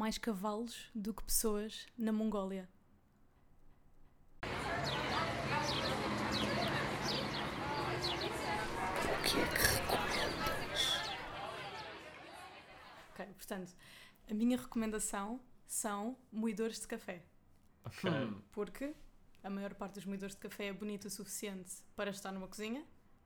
mais cavalos do que pessoas na Mongólia? O que é que recomendas? Ok, portanto, a minha recomendação são moedores de café. Ok. Hum. Porque a maior parte dos moedores de café é bonito o suficiente para estar numa cozinha,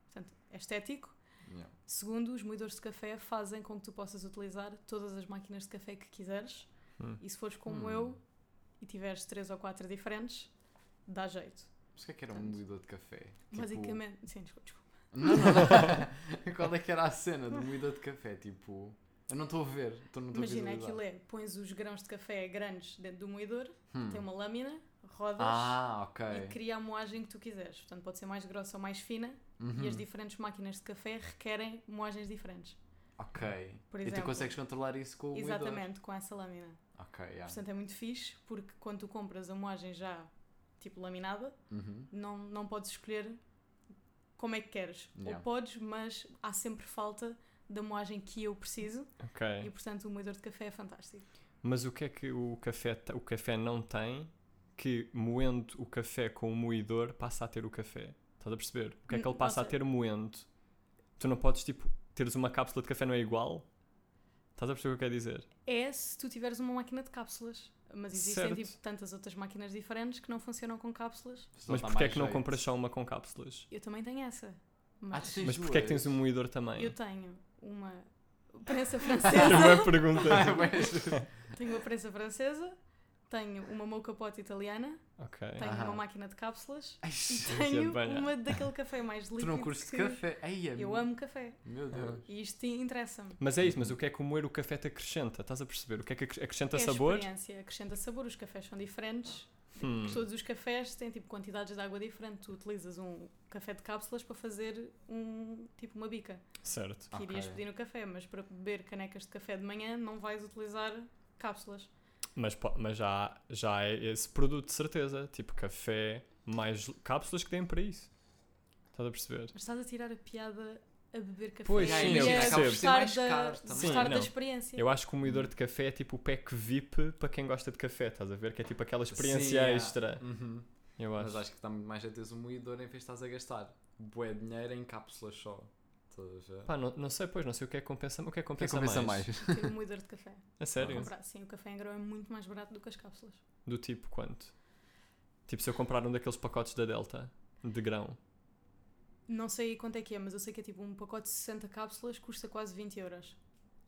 portanto, é estético. Yeah. Segundo, os moedores de café fazem com que tu possas utilizar todas as máquinas de café que quiseres. Hum. E se fores como Hum. eu e tiveres três ou quatro diferentes, dá jeito. Mas o que é que era um Portanto, moedor de café? Tipo- Basicamente, sim, desculpa, desculpa. Não, não, não. Qual é que era a cena do moedor de café? Tipo, eu não estou a ver. Tô, não a Imagina, visualizar. aquilo é, pões os grãos de café grandes dentro do moedor, Hum. tem uma lâmina, rodas Ah, ok. e cria a moagem que tu quiseres. Portanto, pode ser mais grossa ou mais fina Uhum. e as diferentes máquinas de café requerem moagens diferentes. Ok. Por E tu exemplo, consegues controlar isso com o moedor? Exatamente, com essa lâmina. Ok, yeah. Portanto, é muito fixe porque quando tu compras a moagem já tipo laminada, Uhum. não, não podes escolher como é que queres. Yeah. Ou podes, mas há sempre falta da moagem que eu preciso e, Ok. portanto, o moedor de café é fantástico. Mas o que é que o café, o café não tem que moendo o café com o moedor passa a ter o café? Estás a perceber? O que é que Hum, ele passa a ter moendo? Tu não podes, tipo, teres uma cápsula de café não é igual? Estás a perceber o que eu quero dizer? É se tu tiveres uma máquina de cápsulas. Mas existem Certo. tipo, tantas outras máquinas diferentes que não funcionam com cápsulas. Só Mas porquê é que não jeito. compras só uma com cápsulas? Eu também tenho essa. Ah, Mas tens Mas porquê é que tens um moedor também? eu tenho uma prensa Era francesa. uma pergunta. Ah, mas- tenho uma prensa francesa. Tenho uma mocha pot italiana. ok. Tenho Aham. uma máquina de cápsulas. Ai, E tenho é. uma daquele café mais líquido. tu não curtes de café? Ai, é Eu amo café. Meu Deus. E isto interessa-me. Mas é isso, mas o que é que o moer o café te acrescenta? Estás a perceber? O que é que acre- acrescenta é a sabor? experiência, acrescenta sabor. Os cafés são diferentes. Hum. Todos os cafés têm tipo quantidades de água diferente. Tu utilizas um café de cápsulas para fazer um tipo uma bica Certo. que irias Ok. pedir no café, mas para beber canecas de café de manhã não vais utilizar cápsulas. Mas, mas já, já é esse produto de certeza. Tipo café, mais cápsulas que têm para isso. Estás a perceber? Mas estás a tirar a piada a beber café Pois, e sim, a por ser gostar, da, gostar da experiência. Eu acho que o moedor de café é tipo o pack VIP para quem gosta de café, estás a ver? Que é tipo aquela experiência Sim, yeah. extra. Uhum. Eu acho. Mas acho que está muito mais a teres um moedor em vez de estás a gastar bué dinheiro em cápsulas só. Pá, não, não sei, pois, não sei o que é que compensa, o que é que O que é que compensa, compensa mais. mais? Ter um moedor de café. A sério? Comprar, sim, o café em grão é muito mais barato do que as cápsulas. Do tipo quanto? Tipo, se eu comprar um daqueles pacotes da Delta, de grão. Não sei quanto é que é, mas eu sei que é tipo um pacote de 60 cápsulas custa quase 20 euros.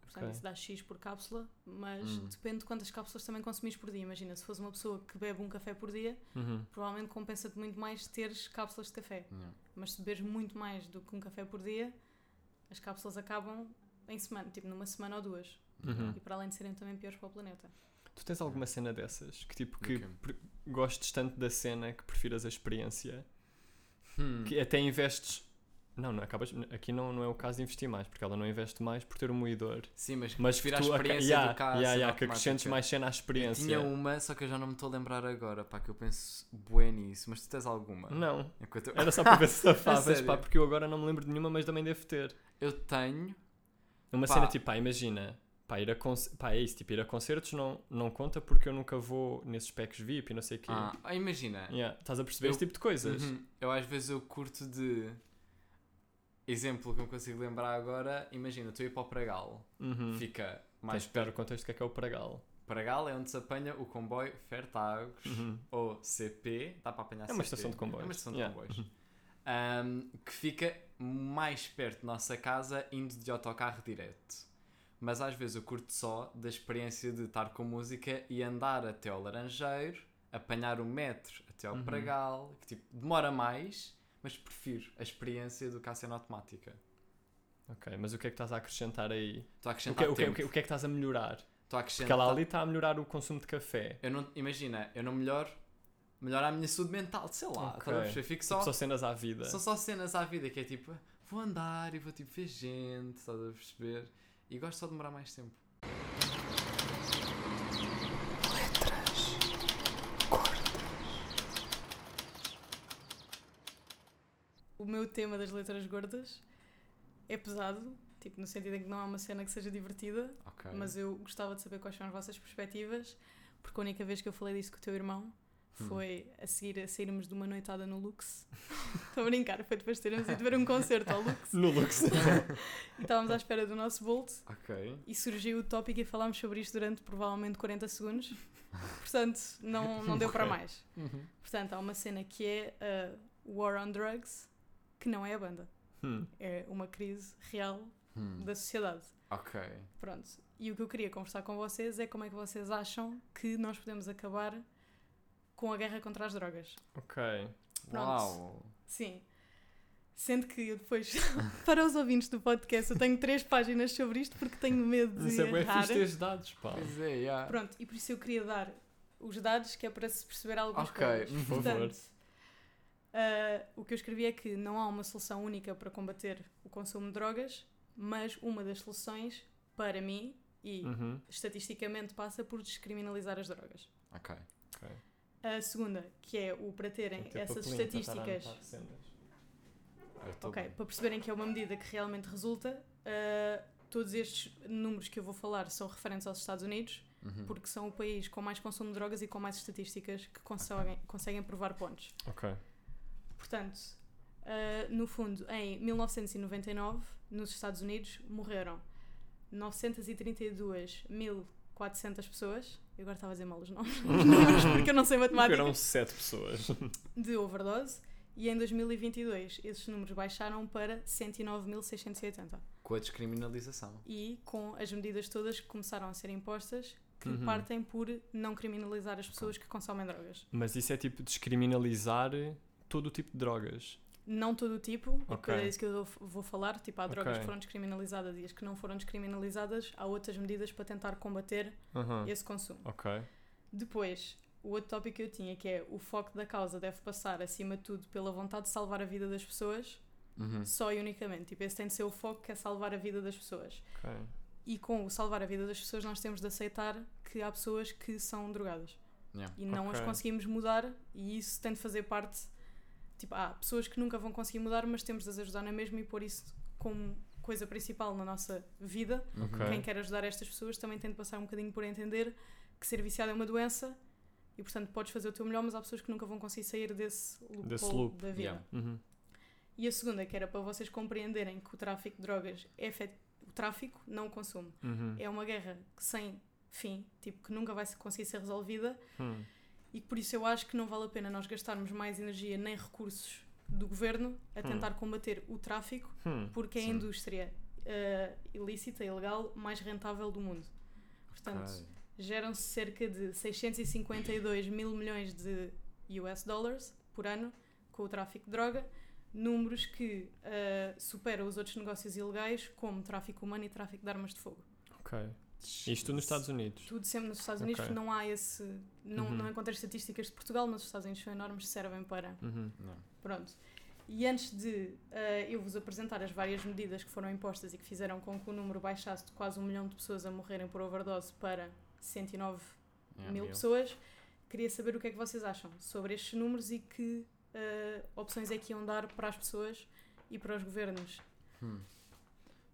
Portanto, Ok. isso dá X por cápsula, mas Hum. depende de quantas cápsulas também consumires por dia. Imagina, se fores uma pessoa que bebe um café por dia, Uhum. provavelmente compensa-te muito mais teres cápsulas de café. Yeah. Mas se beberes muito mais do que um café por dia, as cápsulas acabam em semana, tipo numa semana ou duas. Uhum. E para além de serem também piores para o planeta. Tu tens alguma cena dessas que tipo que pre- gostes tanto da cena que prefiras a experiência Hum. que até investes. Não, não acabas. Aqui não, não é o caso de investir mais, porque ela não investe mais por ter um moedor. Sim, mas, Mas que a experiência yeah, do carro. yeah, yeah, que acrescentes mais cena à Eu experiência. tinha uma, só que eu já não me estou a lembrar agora, pá, que eu penso bué nisso. Mas tu tens alguma? Não, Enquanto eu... era só para ver se safavas, pá, porque eu agora não me lembro de nenhuma, mas também devo ter. Eu tenho... Uma Pá. cena tipo, pá, imagina, pá, ir a pá, é isso, tipo, ir a concertos não, não conta porque eu nunca vou nesses packs VIP e não sei o quê. Ah, ah, imagina. Yeah, estás a perceber Eu- esse tipo de coisas? Uhum. Eu às vezes eu curto de... Exemplo que eu consigo lembrar agora, imagina, a ir para o Pragal. Uhum. Fica Mais Tens dar o perto. contexto do que é que é o Pragal. Pragal é onde se apanha o comboio Fertagos Uhum. ou CP, dá para apanhar É uma CP. estação de comboios. É uma estação de Yeah. comboios. Ahm, que fica mais perto da nossa casa indo de autocarro direto. Mas às vezes eu curto só da experiência de estar com música e andar até ao Laranjeiro, apanhar o metro até ao Uhum. Pragal, que tipo, demora mais, mas prefiro a experiência do que a cena automática. Ok, mas o que é que estás a acrescentar aí? Estou a O acrescentar que, o, que, tempo. o, que, o que é que estás a melhorar? Estou a Porque acrescentar... ela ali está a melhorar o consumo de café. Eu não, imagina, eu não melhoro, melhoro a minha saúde mental, sei lá, Ok. estás a perceber? Fico Tipo, só, só cenas à vida. são só cenas à vida que é tipo, vou andar e vou tipo ver gente, estás a perceber? E gosto só de demorar mais tempo. O meu tema das letras gordas é pesado. tipo, no sentido em que não é uma cena que seja divertida, Ok. mas eu gostava de saber quais são as vossas perspectivas, porque a única vez que eu falei disso com o teu irmão Hum. foi a seguir a sairmos de uma noitada no Lux. Estou a brincar, foi depois de termos ido ver um concerto ao Lux. No Lux. E estávamos à espera do nosso Bolt Ok. e surgiu o tópico e falámos sobre isto durante provavelmente 40 segundos. Portanto, não, não deu para Ok. mais. Uhum. Portanto, há uma cena que é a War on Drugs, que não é a banda. Hum. É uma crise real Hum. da sociedade. Ok. Pronto. E o que eu queria conversar com vocês é como é que vocês acham que nós podemos acabar com a guerra contra as drogas. Ok. Pronto. Uau. Sim. Sendo que eu depois, para os ouvintes do podcast, eu tenho três páginas sobre isto porque tenho medo de Isso é bem errar. fixe teres dados, pá. Pois é, yeah. Pronto, e por isso eu queria dar os dados que é para se perceber algumas Ok, coisas. por favor. Portanto, ah, o que eu escrevi é que não há uma solução única para combater o consumo de drogas, mas uma das soluções, para mim, e Uhum. estatisticamente passa por descriminalizar as drogas. Ok. Ok. A segunda, que é o para terem essas estatísticas, ok, bem. para perceberem que é uma medida que realmente resulta, ah, todos estes números que eu vou falar são referentes aos Estados Unidos, Uhum. porque são o país com mais consumo de drogas e com mais estatísticas que conseguem, conseguem provar pontos. Ok. Portanto, ah, no fundo, em 1999, nos Estados Unidos, morreram 932.400 pessoas. Eu agora estava a dizer mal os nomes, porque eu não sei matemática. Eram sete pessoas. De overdose. E em 2022, esses números baixaram para 109.680. Com a descriminalização. E com as medidas todas que começaram a ser impostas, que Uhum. partem por não criminalizar as pessoas que consomem drogas. Mas isso é tipo descriminalizar todo o tipo de drogas. Não todo o tipo, e Ok. é isso que eu vou falar. Tipo, há drogas Ok. que foram descriminalizadas e as que não foram descriminalizadas, há outras medidas para tentar combater esse consumo. Ok. Depois, o outro tópico que eu tinha, que é o foco da causa deve passar, acima de tudo, pela vontade de salvar a vida das pessoas, Uhum. só e unicamente. Tipo, esse tem de ser o foco, que é salvar a vida das pessoas. Ok. E com o salvar a vida das pessoas, nós temos de aceitar que há pessoas que são drogadas. Yeah. E não as Ok. conseguimos mudar, e isso tem de fazer parte. Tipo, há pessoas que nunca vão conseguir mudar, mas temos de as ajudar na mesma e pôr isso como coisa principal na nossa vida. Uhum. Ok. Quem quer ajudar estas pessoas também tem de passar um bocadinho por entender que ser viciado é uma doença e, portanto, podes fazer o teu melhor, mas há pessoas que nunca vão conseguir sair desse loophole Desse loop, da vida. yeah. Uhum. E a segunda, que era para vocês compreenderem que o tráfico de drogas é o tráfico, não o consumo. Uhum. É uma guerra sem fim, tipo, que nunca vai conseguir ser resolvida Hum. E por isso eu acho que não vale a pena nós gastarmos mais energia nem recursos do governo a tentar combater o tráfico, Hum. porque é a indústria eh, ilícita, ilegal, mais rentável do mundo. Portanto, Ok. geram-se cerca de 652 mil milhões de US dollars por ano com o tráfico de droga, números que eh, superam os outros negócios ilegais, como tráfico humano e tráfico de armas de fogo. Ok. Isto nos Estados Unidos. Tudo sempre nos Estados Unidos, Ok. não há esse. Não, Uhum. não encontrei estatísticas de Portugal, mas os Estados Unidos são enormes, servem para. Uhum. Pronto. E antes de eh, eu vos apresentar as várias medidas que foram impostas e que fizeram com que o número baixasse de quase um milhão de pessoas a morrerem por overdose para 109 Yeah, mil pessoas, queria saber o que é que vocês acham sobre estes números e que eh, opções é que iam dar para as pessoas e para os governos Hum.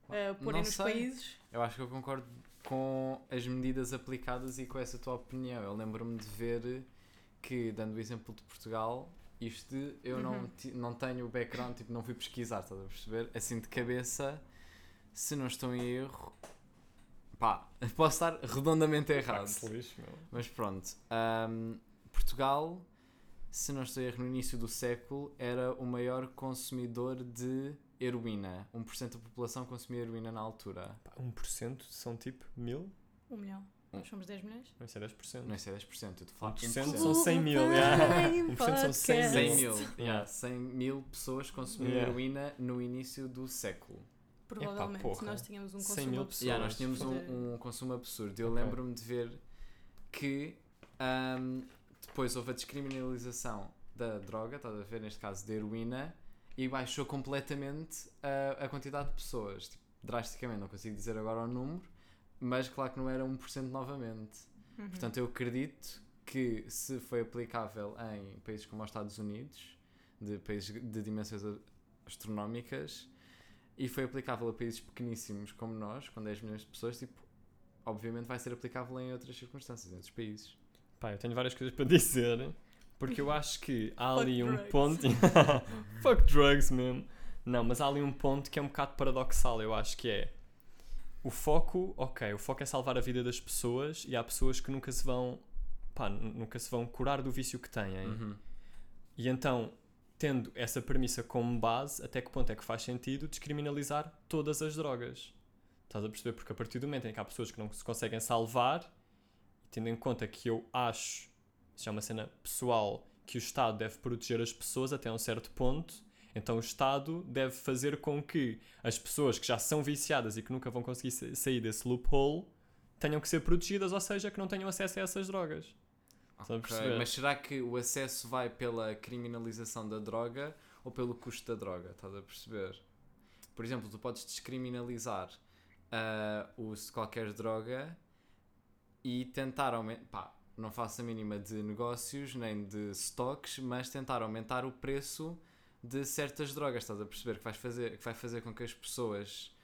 porem Não nos sei. países. Eu acho que eu concordo com as medidas aplicadas e com essa tua opinião. Eu lembro-me de ver que, dando o exemplo de Portugal, isto eu não, Uhum. ti- não tenho o background, tipo, não fui pesquisar, estás a perceber? Assim de cabeça, se não estou em erro, pá, posso estar redondamente errado. Ah, meu. Mas pronto, ahm, Portugal, se não estou em erro, no início do século, era o maior consumidor de heroína. 1% da população consumia heroína na altura. Pá, 1% são tipo mil? Um milhão. Um. Nós somos 10 milhões? Não, isso é 10%. Não, isso é 10%, eu estou a falar 1% 1%. são 100 mil. yeah. 1% são 100 mil. 100 mil. Yeah, 100 mil pessoas consumiam Yeah. heroína no início do século. Provavelmente porra. nós tínhamos um 100 consumo mil absurdo. Yeah, nós tínhamos um, um consumo absurdo. Eu Ok. lembro-me de ver que ahm, depois houve a descriminalização da droga, estás a ver, neste caso da heroína, e baixou completamente a, a quantidade de pessoas. Tipo, drasticamente, não consigo dizer agora o número, mas claro que não era 1% novamente. Uhum. Portanto, eu acredito que se foi aplicável em países como os Estados Unidos, de países de dimensões astronómicas, e foi aplicável a países pequeníssimos como nós, com 10 milhões de pessoas, tipo, obviamente vai ser aplicável em outras circunstâncias, em outros países. Pá, eu tenho várias coisas para dizer, porque eu acho que há ali um drugs. ponto. Fuck drugs mesmo. Não, mas há ali um ponto que é um bocado paradoxal, eu acho que é. O foco, ok, o foco é salvar a vida das pessoas e há pessoas que nunca se vão. Pá, nu- nunca se vão curar do vício que têm. Uhum. E então, tendo essa premissa como base, até que ponto é que faz sentido descriminalizar todas as drogas? Estás a perceber? Porque a partir do momento em que há pessoas que não se conseguem salvar, tendo em conta que eu acho, isso é uma cena pessoal, que o Estado deve proteger as pessoas até um certo ponto, então o Estado deve fazer com que as pessoas que já são viciadas e que nunca vão conseguir sa- sair desse loophole tenham que ser protegidas, ou seja, que não tenham acesso a essas drogas. Estás a Ok, perceber? Mas será que o acesso vai pela criminalização da droga ou pelo custo da droga? Estás a perceber? Por exemplo, tu podes descriminalizar ah, o uso de qualquer droga e tentar aumentar. Pá, não faço a mínima de negócios nem de stocks, mas tentar aumentar o preço de certas drogas. Estás a perceber? Que, vais fazer, que vai fazer com que as pessoas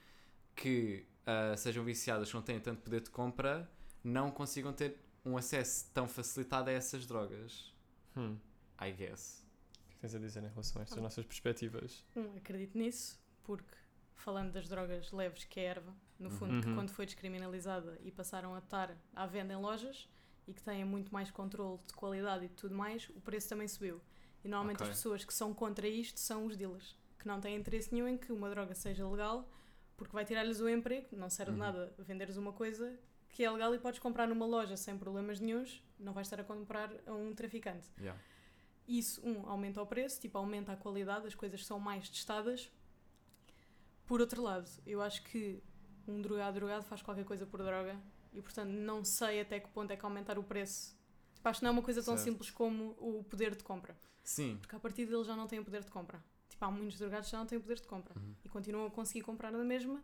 que ah, sejam viciadas, que não têm tanto poder de compra, não consigam ter um acesso tão facilitado a essas drogas. Hum. I guess. O que tens a dizer em relação a estas nossas perspectivas? Um, acredito nisso, porque falando das drogas leves, que é a erva, no fundo, Uhum. que quando foi descriminalizada e passaram a estar à venda em lojas e que têm muito mais controle de qualidade e tudo mais, o preço também subiu. E normalmente Ok. as pessoas que são contra isto são os dealers, que não têm interesse nenhum em que uma droga seja legal, porque vai tirar-lhes o emprego, não serve Uhum. nada venderes uma coisa que é legal e podes comprar numa loja sem problemas nenhuns, não vais estar a comprar a um traficante. Yeah. Isso, um, aumenta o preço, tipo, aumenta a qualidade, as coisas são mais testadas. Por outro lado, eu acho que um drogado drogado faz qualquer coisa por droga e, portanto, não sei até que ponto é que aumentar o preço. Tipo, acho que não é uma coisa tão Certo. simples como o poder de compra. Sim. Porque a partir deles já não têm poder de compra. Tipo, há muitos drogados que já não têm poder de compra Uhum. e continuam a conseguir comprar na mesma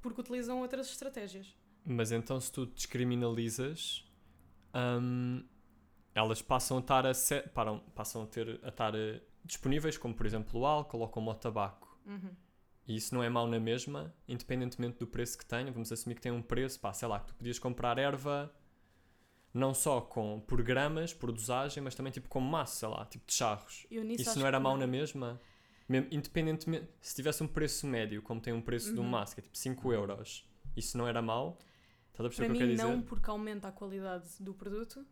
porque utilizam outras estratégias. Mas então, se tu descriminalizas, hum, elas passam a estar a ser, param, passam a ter a estar eh, disponíveis, como por exemplo o álcool ou como o tabaco. Uhum. E isso não é mau na mesma, independentemente do preço que tenha. Vamos assumir que tem um preço, pá, sei lá, que tu podias comprar erva não só com, por gramas, por dosagem, mas também tipo como massa, sei lá, tipo de charros. Isso não era mau na mesma? Mesmo, independentemente, se tivesse um preço médio, como tem um preço de um Uhum. massa, que é tipo 5 euros, isso não era mau? Estás a perceber Para o que eu mim quero dizer? não, porque aumenta a qualidade do produto,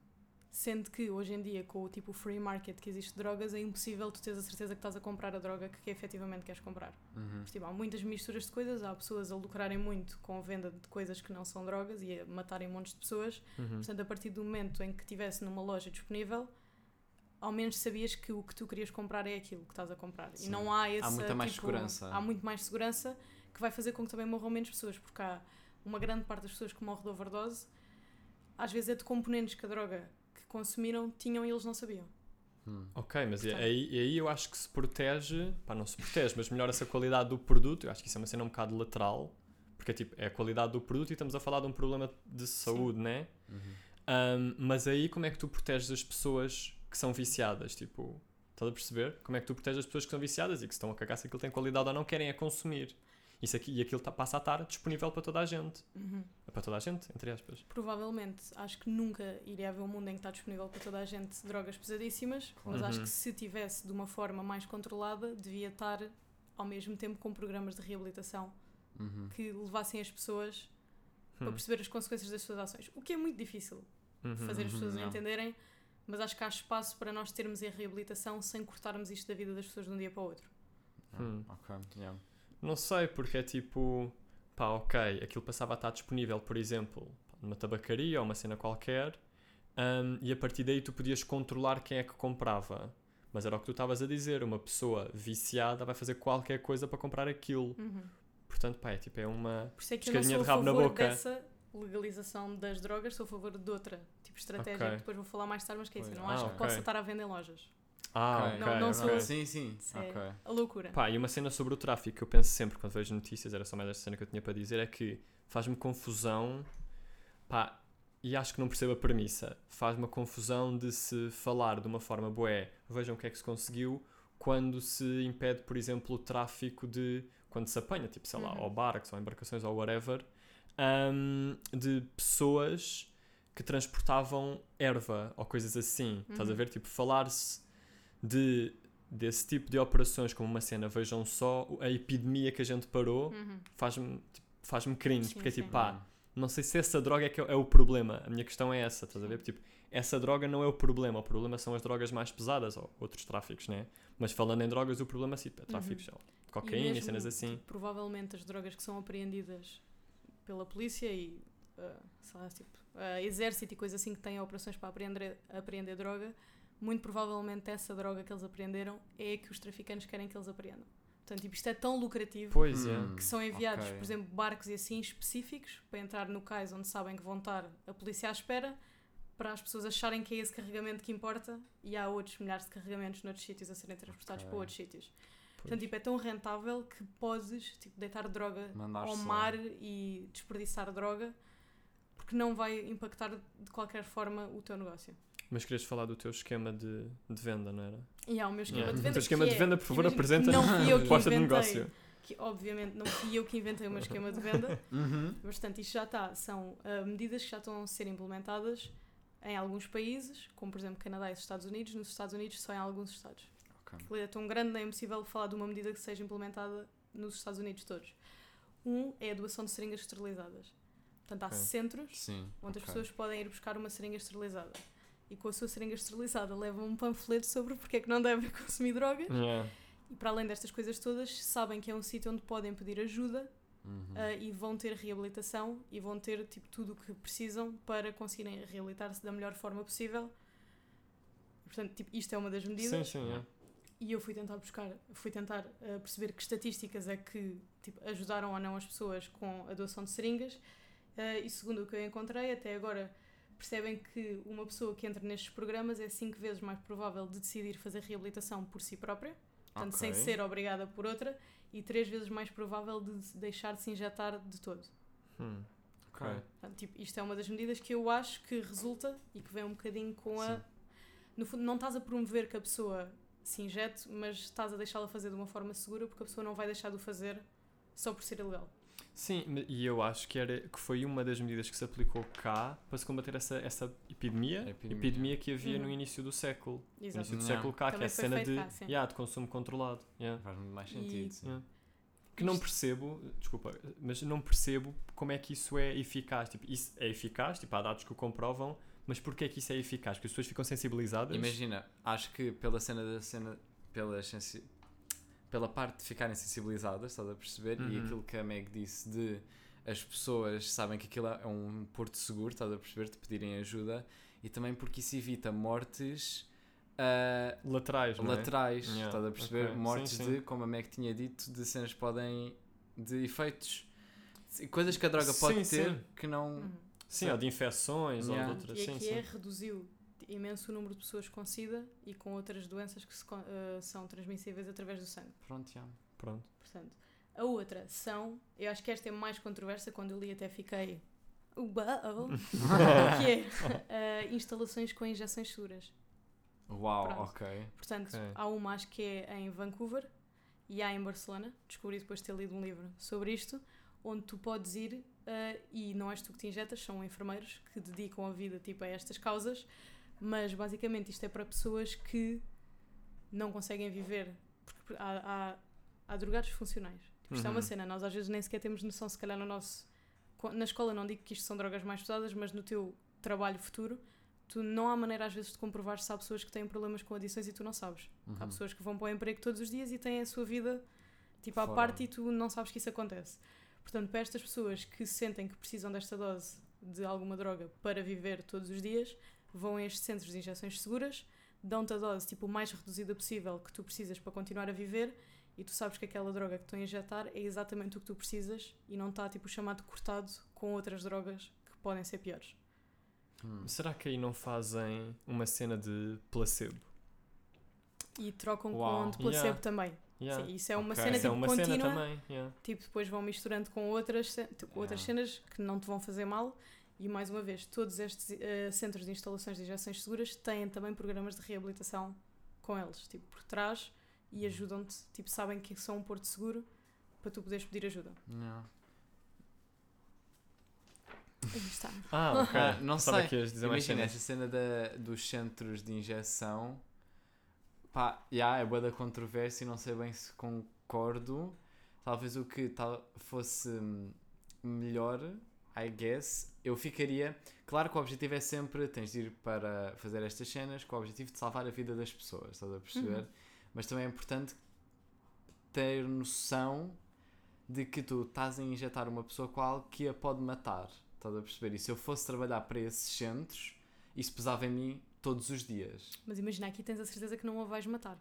sendo que hoje em dia com o tipo free market que existe de drogas é impossível tu teres a certeza que estás a comprar a droga que, que efetivamente queres comprar. Uhum. Tipo, há muitas misturas de coisas, há pessoas a lucrarem muito com a venda de coisas que não são drogas e a matarem montes de pessoas. Uhum. Portanto, a partir do momento em que estivesse numa loja disponível, ao menos sabias que o que tu querias comprar é aquilo que estás a comprar. Sim. E não há esse. muita mais tipo, segurança. Há muito mais segurança que vai fazer com que também morram menos pessoas, porque há uma grande parte das pessoas que morrem de overdose, às vezes é de componentes que a droga consumiram tinham e eles não sabiam. Hum. Ok, mas Portanto- aí, aí eu acho que se protege, pá, não se protege, mas melhora-se a qualidade do produto. Eu acho que isso é uma cena um bocado lateral, porque é tipo, é a qualidade do produto e estamos a falar de um problema de saúde, né? Uhum. Um, mas aí como é que tu proteges as pessoas que são viciadas? Tipo, estás a perceber? Como é que tu proteges as pessoas que são viciadas e que se estão a cagar se aquilo tem qualidade ou não querem a consumir? Isso aqui, e aquilo tá- passa a estar disponível para toda a gente. Para toda a gente, entre aspas. Provavelmente, acho que nunca iria haver um mundo em que está disponível para toda a gente drogas pesadíssimas, mas Uhum. acho que se tivesse de uma forma mais controlada, devia estar ao mesmo tempo com programas de reabilitação Uhum. que levassem as pessoas para Hum. perceber as consequências das suas ações. O que é muito difícil Uhum. fazer as pessoas Uhum, não. entenderem, mas acho que há espaço para nós termos a reabilitação sem cortarmos isto da vida das pessoas de um dia para o outro. Hum. Ok, yeah. Não sei, porque é tipo, pá, ok, aquilo passava a estar disponível, por exemplo, numa tabacaria ou uma cena qualquer, hum, e a partir daí tu podias controlar quem é que comprava. Mas era o que tu estavas a dizer, uma pessoa viciada vai fazer qualquer coisa para comprar aquilo. Portanto, pá, é tipo, é uma. Por isso é que eu não sou a de rabo na boca. dessa legalização das drogas, sou a favor de outra tipo estratégia Ok. que depois vou falar mais tarde, mas que é isso. Não Ah, acho que ok. possa estar à venda em lojas. Ah, Ok. Não- não ok. sou- Sim, sim. É Ok. a loucura. Pá, e uma cena sobre o tráfico que eu penso sempre quando vejo notícias, era só mais esta cena que eu tinha para dizer, é que faz-me confusão, pá, e acho que não percebo a premissa, faz-me a confusão de se falar de uma forma boé, vejam o que é que se conseguiu, quando se impede, por exemplo, o tráfico de quando se apanha, tipo, sei lá, Uhum. ou barcos, ou embarcações, ou whatever, ahm, de pessoas que transportavam erva ou coisas assim. Estás a Uhum. ver? Tipo, falar-se de, desse tipo de operações como uma cena, vejam só a epidemia que a gente parou, Uhum. faz-me tipo, faz-me cringe, Sim, porque é sim. tipo, pá, não sei se essa droga é, que é, é o problema. A minha questão é essa, estás a ver? Tipo, essa droga não é o problema, o problema são as drogas mais pesadas ou outros tráficos, né? Mas falando em drogas, o problema sim, é tráfico Uhum. de E cocaína e mesmo, cenas assim. tipo, provavelmente as drogas que são apreendidas pela polícia e ah, sei lá, tipo, ah, exército e coisas assim que têm operações para apreender, apreender droga, muito provavelmente essa droga que eles apreenderam é a que os traficantes querem que eles apreendam. Portanto, tipo, isto é tão lucrativo Pois é. Hum. que são enviados, ok. por exemplo, barcos e assim específicos para entrar no cais onde sabem que vão estar a polícia à espera para as pessoas acharem que é esse carregamento que importa e há outros milhares de carregamentos noutros sítios a serem transportados Ok. para outros sítios. Pois. Portanto, tipo, é tão rentável que podes tipo, deitar droga Mandar ao só. mar e desperdiçar droga porque não vai impactar de qualquer forma o teu negócio. Mas querias falar do teu esquema de, de venda, não era? E há o meu esquema Yeah. de O venda. teu esquema que de é- venda, por favor, apresenta que proposta de negócio. Que, obviamente não fui eu que inventei o meu esquema de venda, Uhum. mas portanto isto já está. São ah, medidas que já estão a ser implementadas em alguns países, como por exemplo Canadá e os Estados Unidos. Nos Estados Unidos só em alguns estados. Ok. Aquilo é tão grande, nem é impossível falar de uma medida que seja implementada nos Estados Unidos todos. Um é a doação de seringas esterilizadas. Portanto, há Ok. centros Sim. onde as ok. pessoas podem ir buscar uma seringa esterilizada. E com a sua seringa esterilizada levam um panfleto sobre porque é que não devem consumir drogas. Yeah. E para além destas coisas todas, sabem que é um sítio onde podem pedir ajuda Uhum. ah, e vão ter reabilitação e vão ter tipo, tudo o que precisam para conseguirem reabilitar-se da melhor forma possível. Portanto, tipo, isto é uma das medidas. Sim, sim, yeah. E eu fui tentar buscar, fui tentar uh, perceber que estatísticas é que tipo, ajudaram ou não as pessoas com a doação de seringas. Uh, e segundo o que eu encontrei, até agora percebem que uma pessoa que entra nestes programas é cinco vezes mais provável de decidir fazer reabilitação por si própria, portanto, sem Ok. ser obrigada por outra, e três vezes mais provável de deixar de se injetar de todo. Hum. Ok. Portanto, tipo, isto é uma das medidas que eu acho que resulta e que vem um bocadinho com a. Sim. No fundo, não estás a promover que a pessoa se injete, mas estás a deixá-la fazer de uma forma segura porque a pessoa não vai deixar de o fazer só por ser ilegal. Sim, e eu acho que, era, que foi uma das medidas que se aplicou cá para se combater essa, essa epidemia, Epidemia. epidemia, que havia no Uhum. início do século. No Exato. início do Yeah. século cá, que é Também a cena de, cá, yeah, de consumo controlado. yeah. Faz mais E- sentido. sim. Yeah. Que não percebo, desculpa, mas não percebo como é que isso é eficaz. Tipo, isso é eficaz, tipo, há dados que o comprovam, mas porquê é que isso é eficaz? Porque as pessoas ficam sensibilizadas. Imagina, acho que pela cena da cena, pela, sensi- pela parte de ficarem sensibilizadas, estás a perceber? E Uhum. aquilo que a Meg disse de as pessoas sabem que aquilo é um porto seguro, estás a perceber? De pedirem ajuda e também porque isso evita mortes ah, Laterais, não é? laterais, Yeah, estás a perceber? ok. Mortes Sim, sim. de, como a Meg tinha dito, de cenas que podem. de efeitos. Coisas que a droga pode Sim, ter sim. que não. Uhum. Sim, ou de infecções, Yeah. ou de outras. E Sim, aqui sim. é reduziu imenso o número de pessoas com SIDA e com outras doenças que se eh, são transmissíveis através do sangue. Pronto, já. Pronto. Portanto, a outra são, eu acho que esta é mais controversa, quando eu li até fiquei. Uau! que é eh, instalações com injeções seguras. Uau, Pronto. ok. Portanto, Ok. há uma acho que é em Vancouver e há em Barcelona. Descobri depois de ter lido um livro sobre isto, onde tu podes ir eh, e não és tu que te injetas, são enfermeiros que dedicam a vida tipo, a estas causas, mas basicamente isto é para pessoas que não conseguem viver, porque há, há, há drogados funcionais. Tipo, isto é uma Uhum. cena, nós às vezes nem sequer temos noção, se calhar no nosso. Na escola não digo que isto são drogas mais pesadas, mas no teu trabalho futuro, tu não há maneira às vezes de comprovar se há pessoas que têm problemas com adições e tu não sabes. Há Uhum. pessoas que vão para o emprego todos os dias e têm a sua vida tipo à Fora. parte e tu não sabes que isso acontece. Portanto, para estas pessoas que sentem que precisam desta dose de alguma droga para viver todos os dias, vão a estes centros de injeções seguras, dão-te a dose tipo o mais reduzida possível que tu precisas para continuar a viver e tu sabes que aquela droga que estão a injetar é exatamente o que tu precisas e não está tipo chamado cortado com outras drogas que podem ser piores. Hum. Será que aí não fazem uma cena de placebo? E trocam Uau. com de placebo Yeah. também. Yeah. Sim, isso é uma Ok. cena é tipo uma contínua. cena também. yeah. tipo, depois vão misturando com outras, outras cenas que não te vão fazer mal. E mais uma vez, todos estes eh, centros de instalações de injeções seguras têm também programas de reabilitação com eles, tipo, por trás Uhum. e ajudam-te, tipo, sabem que são um porto seguro para tu poderes pedir ajuda. Não. Aí está. Ah, ok. Ah, não Pensava sei. que ias dizer mais Imagina, esta cena da, dos centros de injeção. Pá, já, é boa da controvérsia e não sei bem se concordo. Talvez o que tal, fosse hum, melhor, I guess, eu ficaria. Claro que o objetivo é sempre tens de ir para fazer estas cenas com o objetivo de salvar a vida das pessoas, estás a perceber? Uhum. Mas também é importante ter noção de que tu estás a injetar uma pessoa algo que a pode matar. Estás a perceber? E se eu fosse trabalhar para esses centros, isso pesava em mim todos os dias. Mas imagina, aqui tens a certeza que não a vais matar.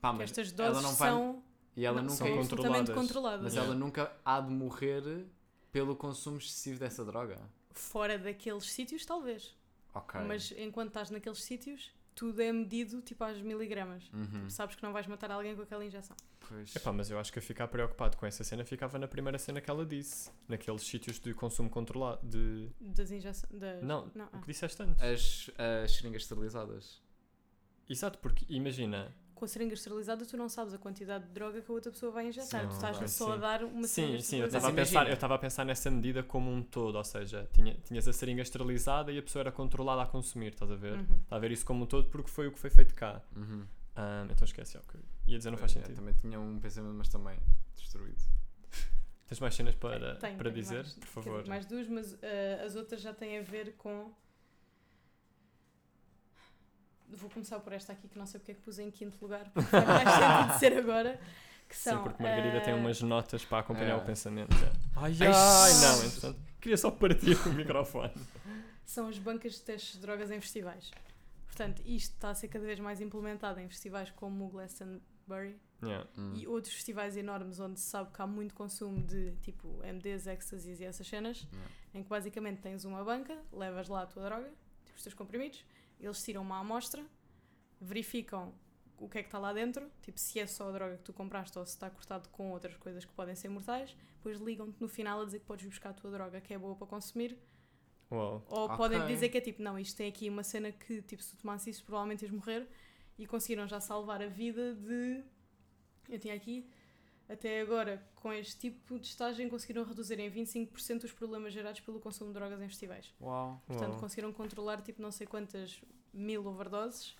Pá, Porque mas estas ela doses não vai. são, e ela não, nunca. são é absolutamente controladas. controladas. Mas Yeah. ela nunca há de morrer pelo consumo excessivo dessa droga. Fora daqueles sítios, talvez. Ok. Mas enquanto estás naqueles sítios, tudo é medido tipo às miligramas. Uhum. Sabes que não vais matar alguém com aquela injeção. Pois. Epá, mas eu acho que a ficar preocupado com essa cena ficava na primeira cena que ela disse. Naqueles sítios de consumo controlado. De... Das injeções. Das... Não, não o ah. que disseste antes. As, as seringas esterilizadas. Exato, porque imagina. Com a seringa esterilizada, tu não sabes a quantidade de droga que a outra pessoa vai injetar. Sim, tu estás só a sim. dar uma Sim, seringa sim, eu esterilizada. estava a, pensar, eu estava a pensar nessa medida como um todo, ou seja, tinha, tinhas a seringa esterilizada e a pessoa era controlada a consumir, estás a ver? Uhum. Está a ver isso como um todo porque foi o que foi feito cá. Uhum. Ah, então esquece, ok. Ia dizer, não faz é, sentido. também tinha um pensamento, mas também destruído. Tens mais cenas para, Tenho, para tenho dizer, mais, por favor? dizer, mais duas, mas ah, as outras já têm a ver com. Vou começar por esta aqui que não sei porque é que pus em quinto lugar, porque faz mais sentido de ser agora. Que são, Sim, porque Margarida tem ah, umas notas para acompanhar É. o pensamento. já. Ai, Ai, não, entretanto, queria só partir o microfone. são as bancas de testes de drogas em festivais. Portanto, isto está a ser cada vez mais implementado em festivais como o Glastonbury Yeah. Hum. e outros festivais enormes onde se sabe que há muito consumo de tipo MDs, ecstasies e essas cenas, Yeah. em que basicamente tens uma banca, levas lá a tua droga, tipo os teus comprimidos, eles tiram uma amostra, verificam o que é que está lá dentro, tipo se é só a droga que tu compraste ou se está cortado com outras coisas que podem ser mortais, depois ligam-te no final a dizer que podes buscar a tua droga que é boa para consumir ou Ok. podem dizer que é tipo, não, isto tem aqui uma cena que, tipo, se tu tomasse isso, provavelmente ias morrer. E conseguiram já salvar a vida de. Eu tinha aqui. Até agora, com este tipo de estágio, conseguiram reduzir em 25% os problemas gerados pelo consumo de drogas em festivais. Uau. Portanto, Uau. conseguiram controlar, tipo, não sei quantas mil overdoses.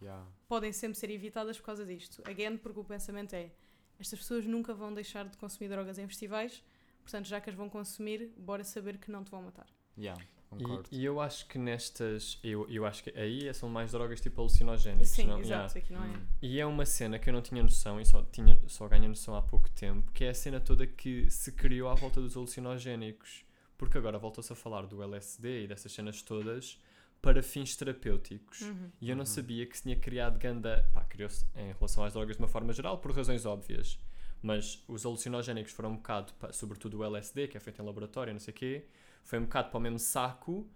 Yeah. Podem sempre ser evitadas por causa disto. Again, porque o pensamento é: estas pessoas nunca vão deixar de consumir drogas em festivais. Portanto, já que as vão consumir, bora saber que não te vão matar. Yeah. Concordo. E, e eu acho que nestas. Eu, eu acho que aí são mais drogas tipo alucinogénicas. Sim, não? exato, Yeah. aqui não é. Hum. E é uma cena que eu não tinha noção e só, tinha, só ganhei noção há pouco tempo, que é a cena toda que se criou à volta dos alucinogénicos. Porque agora voltou-se a falar do LSD e dessas cenas todas para fins terapêuticos. Uhum. E eu não Uhum. sabia que se tinha criado ganda. Pá, criou-se em relação às drogas de uma forma geral, por razões óbvias. Mas os alucinogénicos foram um bocado, pá, sobretudo o LSD, que é feito em laboratório, não sei o quê, foi um bocado para o mesmo saco,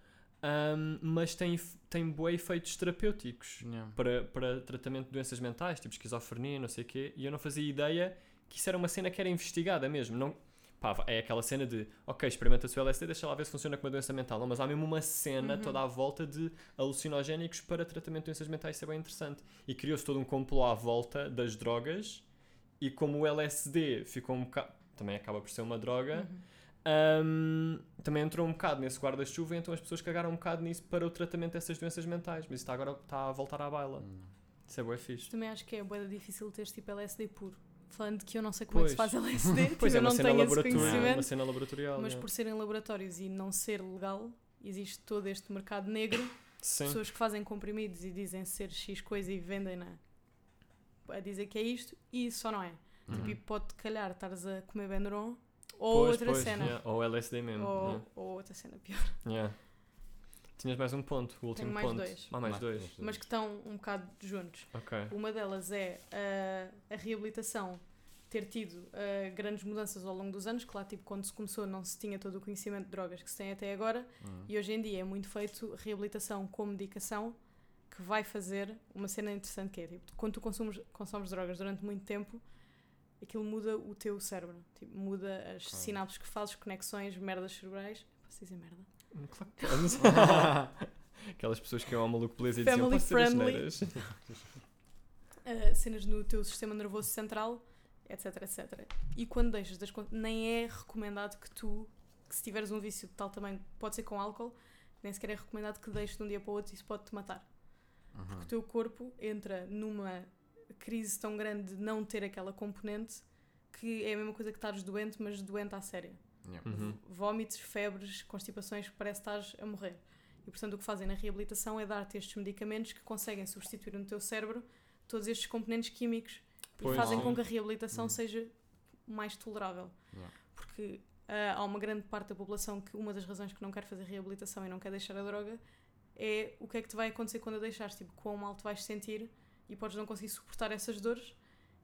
ahm, mas tem, tem bué efeitos terapêuticos Yeah. para, para tratamento de doenças mentais, tipo esquizofrenia, não sei o quê, e eu não fazia ideia que isso era uma cena que era investigada mesmo. Não, pá, é aquela cena de, ok, experimenta-se o LSD, deixa lá ver se funciona com uma doença mental. Não, mas há mesmo uma cena Uhum. toda à volta de alucinogénicos para tratamento de doenças mentais, isso é bem interessante. E criou-se todo um complô à volta das drogas, e como o LSD ficou um bocado, também acaba por ser uma droga, Uhum. Ahm, também entrou um bocado nesse guarda-chuva, então as pessoas cagaram um bocado nisso para o tratamento dessas doenças mentais, mas isso está agora está a voltar à baila. Hum. Isso é bué fixe. Também acho que é bué difícil teres tipo LSD puro. Falando que eu não sei como é que se Pois. faz LSD, tipo, Pois é, eu uma não cena, tenho esse laboratorial, conhecimento. uma cena laboratorial. Mas é. por serem laboratórios e não ser legal, existe todo este mercado negro. Sim. Pessoas que fazem comprimidos e dizem ser X coisa e vendem-na a dizer que é isto e só não é. Uhum. Tipo, e pode calhar estares a comer Benuron ou Pois, outra pois, cena. yeah, Ou LSD mesmo. Ou, yeah, ou outra cena pior. yeah. Tinhas mais um ponto, o último mais ponto. dois. Ah, mais Mais dois. dois. Mas que estão um bocado juntos. Ok. Uma delas é a, a reabilitação ter tido ah, grandes mudanças ao longo dos anos, que lá tipo, quando se começou não se tinha todo o conhecimento de drogas que se tem até agora, Hum. e hoje em dia é muito feito reabilitação com medicação que vai fazer uma cena interessante que é, tipo, quando tu consumes, consomes drogas durante muito tempo, aquilo muda o teu cérebro, tipo, muda as Ok. sinapses que fazes, conexões, merdas cerebrais. Posso dizer merda? Claro que podes. Aquelas pessoas que iam ao maluco beleza e diziam Family "Posso dizer friendly." asneiras?" Ah, cenas no teu sistema nervoso central etc, etc. E quando deixas das contas, nem é recomendado que tu, que se tiveres um vício de tal tamanho, pode ser com álcool, nem sequer é recomendado que deixes de um dia para o outro e isso pode-te matar. Uhum. O teu corpo entra numa crise tão grande de não ter aquela componente que é a mesma coisa que estares doente, mas doente à séria. Yeah. Uhum. Vómitos, febres, constipações que parece que estás a morrer. E portanto o que fazem na reabilitação é dar-te estes medicamentos que conseguem substituir no teu cérebro todos estes componentes químicos Pois, e fazem sim. com que a reabilitação Uhum. seja mais tolerável. Yeah. Porque ah, há uma grande parte da população que uma das razões que não quer fazer reabilitação e não quer deixar a droga é o que é que te vai acontecer quando a deixares, tipo, quão mal te vais sentir e podes não conseguir suportar essas dores.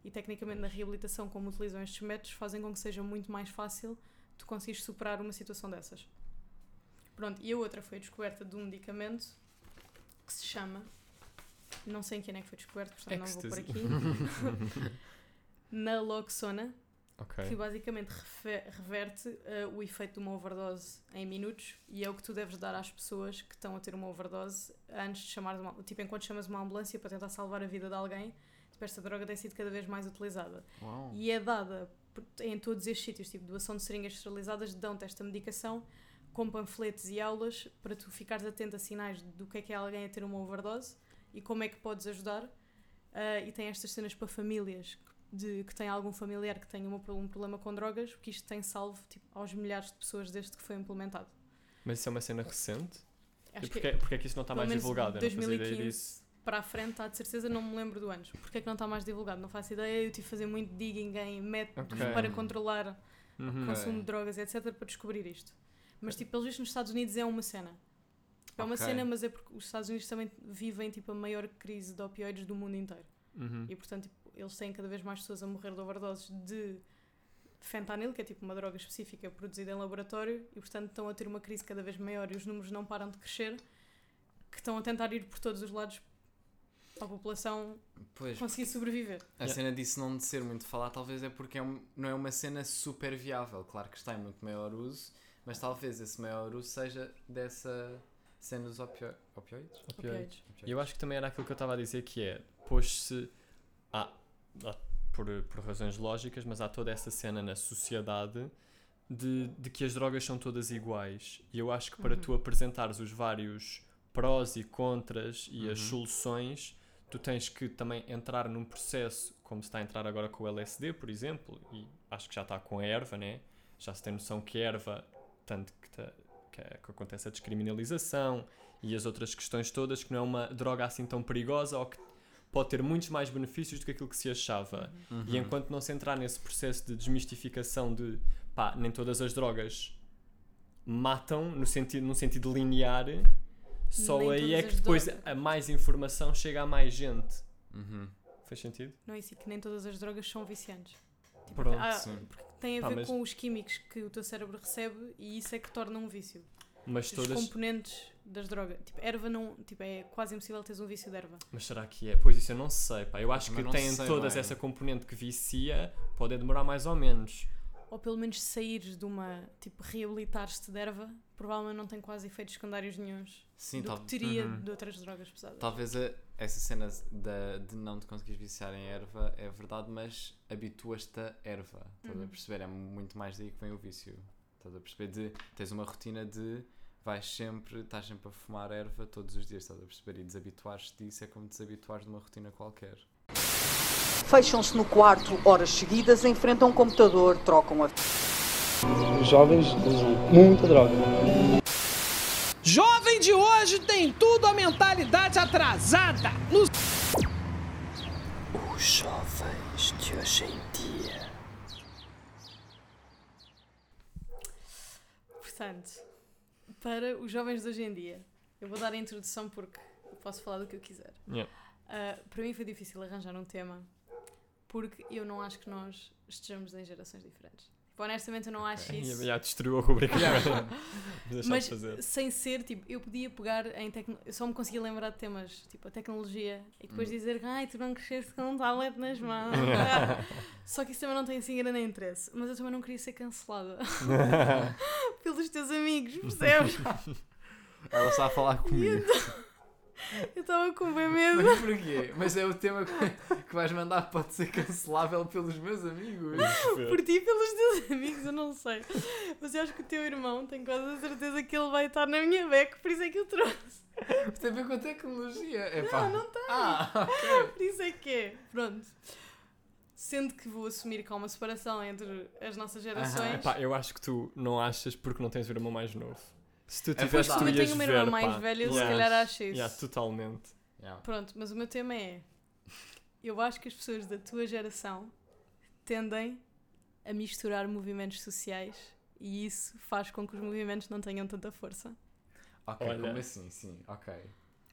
E tecnicamente na reabilitação, como utilizam estes métodos, fazem com que seja muito mais fácil tu conseguires superar uma situação dessas. Pronto, e a outra foi a descoberta de um medicamento que se chama. Não sei em quem é que foi descoberto, portanto não vou por Ecstasy. aqui. Naloxona, Ok. que basicamente reverte eh, o efeito de uma overdose em minutos e é o que tu deves dar às pessoas que estão a ter uma overdose antes de chamar uma, tipo enquanto chamas uma ambulância para tentar salvar a vida de alguém tipo, esta droga tem sido cada vez mais utilizada Uau. e é dada em todos estes sítios tipo doação de seringas esterilizadas dão-te esta medicação com panfletos e aulas para tu ficares atento a sinais do que é que é alguém a ter uma overdose e como é que podes ajudar Ah, e tem estas cenas para famílias de que têm algum familiar que tenha uma- um problema com drogas, porque isto tem salvo tipo, aos milhares de pessoas desde que foi implementado. Mas isso é uma cena recente? Acho e que porquê, porquê é que isso não está mais divulgado? Eu não fazia ideia 2015 disso. para a frente, está de certeza, não me lembro do anos. Porquê é que não está mais divulgado? Não faço ideia. Eu tive de fazer muito digging em métodos Ok. para controlar Uhum. o consumo de drogas, etc., para descobrir isto. Mas, tipo, pelos vistos, nos Estados Unidos é uma cena. É uma Ok. cena, mas é porque os Estados Unidos também vivem, tipo, a maior crise de opioides do mundo inteiro. Uhum. E portanto, tipo, eles têm cada vez mais pessoas a morrer de overdoses de fentanil, que é tipo uma droga específica produzida em laboratório, e portanto estão a ter uma crise cada vez maior e os números não param de crescer, que estão a tentar ir por todos os lados para a população Pois, conseguir sobreviver. a Yeah. cena disso não de ser muito falar, talvez é porque é um- não é uma cena super viável. Claro que está em muito maior uso, mas talvez esse maior uso seja dessa cena dos opio opioides. Opioides. Opioides. E eu acho que também era aquilo que eu estava a dizer que é, pôs-se, há- por, por razões lógicas, mas há toda essa cena na sociedade de, de que as drogas são todas iguais. E eu acho que para Uhum. tu apresentares os vários prós e contras e as Uhum. soluções, tu tens que também entrar num processo, como se está a entrar agora com o LSD, por exemplo, e acho que já está com a erva, né? Já se tem noção que a erva, tanto que, que, é- que acontece a descriminalização e as outras questões todas, que não é uma droga assim tão perigosa ou que pode ter muitos mais benefícios do que aquilo que se achava. Uhum. E enquanto não se entrar nesse processo de desmistificação de pá, nem todas as drogas matam no sentido, num sentido linear, só Nem aí é que depois drogas. a mais informação chega a mais gente. Uhum. Faz sentido? Não é isso, e que nem todas as drogas são viciantes. Tipo, Pronto, há- sim. porque tem a Pá, ver mas- com os químicos que o teu cérebro recebe e isso é que torna um vício. Mas Os todas. componentes das drogas. Tipo, erva não. Tipo, é quase impossível teres um vício de erva. Mas será que é? Pois isso eu não sei, pá. Eu acho Também que tem todas bem. essa componente que vicia, pode demorar mais ou menos. ou pelo menos saíres de uma, tipo, reabilitar-te de erva, provavelmente não tem quase efeitos secundários nenhums Sim, do tal- que teria Uhum. de outras drogas pesadas. talvez a- essa cena da, de não te conseguires viciar em erva é verdade, mas habituas-te a erva. Estás a Uhum. perceber? É muito mais daí que vem o vício. Estás a perceber? De, tens uma rotina de vais sempre, estás sempre a fumar erva todos os dias, estás a perceber? E desabituares-te disso é como desabituares de uma rotina qualquer. Fecham-se no quarto horas seguidas, enfrentam um computador, trocam a Os jovens usam muita droga. Jovem de hoje tem tudo a mentalidade atrasada. No Os jovens de hoje em dia. Portanto, para os jovens de hoje em dia, eu vou dar a introdução porque posso falar do que eu quiser. Yeah. Ah, para mim foi difícil arranjar um tema porque eu não acho que nós estejamos em gerações diferentes. Tipo, honestamente, eu não acho E isso. já destruiu a rubrica. Mas de sem ser, tipo, eu podia pegar em tecnologia. Eu só me conseguia lembrar de temas, tipo, a tecnologia, e depois Hum. dizer, ai, tu não cresceste com um tablet nas mãos. só que isso também não tem assim grande interesse. Mas eu também não queria ser cancelada pelos teus amigos, percebes? Ela está a falar comigo. Eu estava com bem medo. Mas porquê? Mas é o tema que, que vais mandar pode ser cancelável pelos meus amigos. Por ti e pelos teus amigos, eu não sei. Mas eu acho que o teu irmão tem quase a certeza que ele vai estar na minha beca, por isso é que eu trouxe. Tem a ver com a tecnologia. Epá. Não, não tem. Ah, ok. Por isso é que é. Pronto. Sendo que vou assumir que há uma separação entre as nossas gerações. Epá, eu acho que tu não achas porque não tens o irmão mais novo. Se tu É tivesse, tu Também ias tenho uma irmã ver, mais pá. velha, se Yeah. calhar acho isso. Yeah, totalmente. Yeah. Pronto, mas o meu tema é: eu acho que as pessoas da tua geração tendem a misturar movimentos sociais e isso faz com que os movimentos não tenham tanta força. Ok, Olha. como assim? Sim, ok.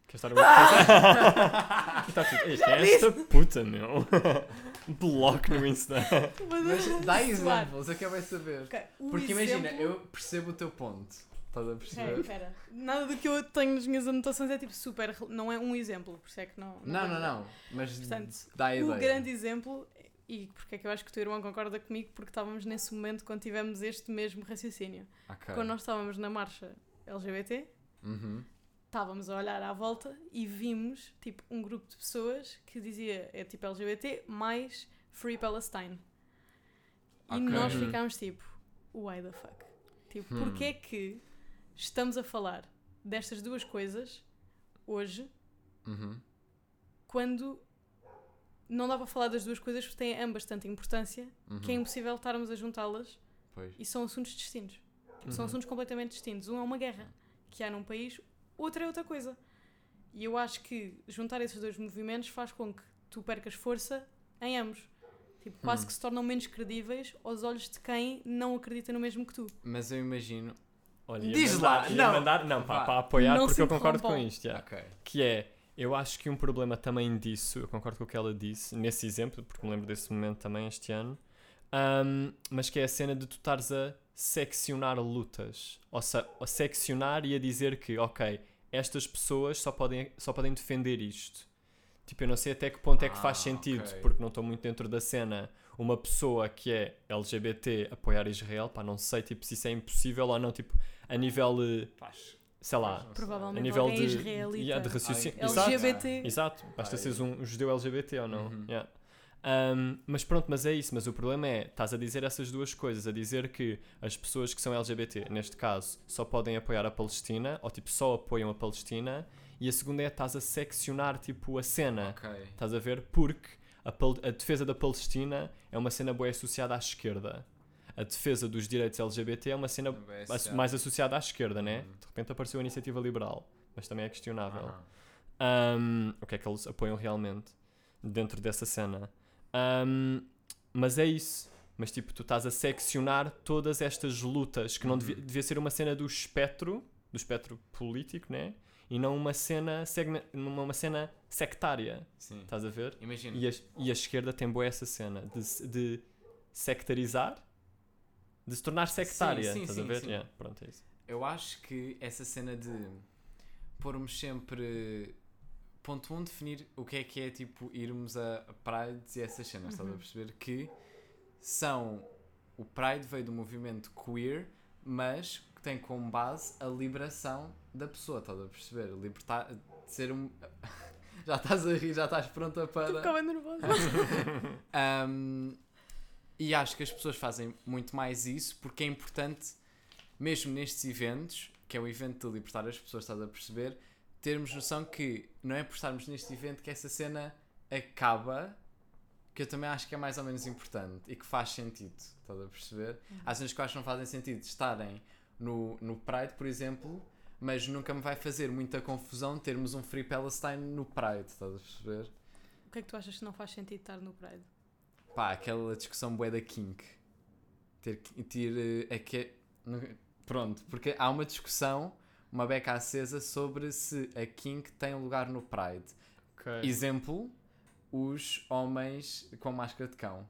Queres estar a Está tudo. Isto é esta puta, meu. Bloco no Insta. Mas dá exemplos, eu quero saber. Ok, o Porque imagina, exemplo- eu percebo o teu ponto. Estás a perceber? espera. Nada do que eu tenho nas minhas anotações é tipo super. Não é um exemplo, por isso é que não. Não, não, nada. não. Mas Portanto, dá a ideia. O grande exemplo, e porque é que eu acho que o teu irmão concorda comigo, porque estávamos nesse momento quando tivemos este mesmo raciocínio. Ok. Quando nós estávamos na marcha LGBT, Uhum. estávamos a olhar à volta e vimos tipo um grupo de pessoas que dizia é tipo LGBT mais Free Palestine. E nós Uhum. ficámos tipo, why the fuck? Tipo, Hum. porque é que estamos a falar destas duas coisas hoje Uhum. quando não dá para falar das duas coisas porque têm ambas tanta importância que é Uhum. impossível estarmos a juntá-las e são assuntos distintos. Tipo, São Uhum. assuntos completamente distintos. Um é uma guerra que há num país, outro é outra coisa. E eu acho que juntar esses dois movimentos faz com que tu percas força em ambos. Tipo, quase Hum. que se tornam menos credíveis aos olhos de quem não acredita no mesmo que tu. Mas eu imagino. Olha, Diz mandar, lá, não. mandar, não, pá, para apoiar, Não porque eu concordo com isto. yeah. Ok. Que é, eu acho que um problema também disso, eu concordo com o que ela disse, nesse exemplo, porque me lembro desse momento também este ano, ahm, mas que é a cena de tu estares a seccionar lutas. Ou, se, a seccionar e a dizer que, ok, estas pessoas só podem, só podem defender isto. Tipo, eu não sei até que ponto é que faz Ah, sentido, ok. porque não estou muito dentro da cena. Uma pessoa que é LGBT apoiar Israel, pá, não sei tipo, se isso é impossível ou não, tipo, a nível, Faz. sei lá, sei. a Provavelmente nível de, israelita. yeah, de raciocínio. Exato. LGBT. Exato, basta seres um judeu LGBT ou não. Uhum. Yeah. Um, mas pronto, mas é isso. Mas o problema é, estás a dizer essas duas coisas, a dizer que as pessoas que são LGBT, neste caso, só podem apoiar a Palestina, ou tipo, só apoiam a Palestina, e a segunda é, estás a seccionar tipo a cena. Ok. Estás a ver? Porque a, a defesa da Palestina é uma cena boa associada à esquerda. A defesa dos direitos LGBT é uma cena associado. mais associada à esquerda, né? Uhum. De repente apareceu a iniciativa liberal, mas também é questionável. Aham. Um, o que é que eles apoiam realmente dentro dessa cena. Um, mas é isso. Mas tipo, tu estás a seccionar todas estas lutas que não devia, Uhum. devia ser uma cena do espectro, do espectro político, né? E não uma cena, segme- uma, cena sectária. Sim. Estás a ver? Imagina. E a, e a esquerda tem boa essa cena de, de sectarizar, de se tornar sectária. sim, estás a sim, ver? sim. Yeah, pronto, é isso. Eu acho que essa cena de pormos sempre. Ponto 1, um, definir o que é que é tipo irmos a a Pride e essas cenas, estás a Uhum. perceber? Que são. O Pride veio do movimento queer, mas que tem como base a liberação da pessoa, estás a perceber? Libertar. de ser um. já estás a rir, já estás pronta para. ficava nervosa. Um, e acho que as pessoas fazem muito mais isso porque é importante, mesmo nestes eventos, que é o evento de libertar as pessoas, estás a perceber, termos noção que não é por estarmos neste evento que essa cena acaba, que eu também acho que é mais ou menos importante e que faz sentido, estás a perceber? Há cenas que eu acho que não fazem sentido estarem no, no Pride, por exemplo, mas nunca me vai fazer muita confusão termos um Free Palestine no Pride, estás a perceber? O que é que tu achas que não faz sentido estar no Pride? Pá, aquela discussão bué da Kink. Ter que ter eh, é que pronto, porque há uma discussão, uma beca acesa sobre se a Kink tem lugar no Pride. Exemplo, os homens com máscara de cão.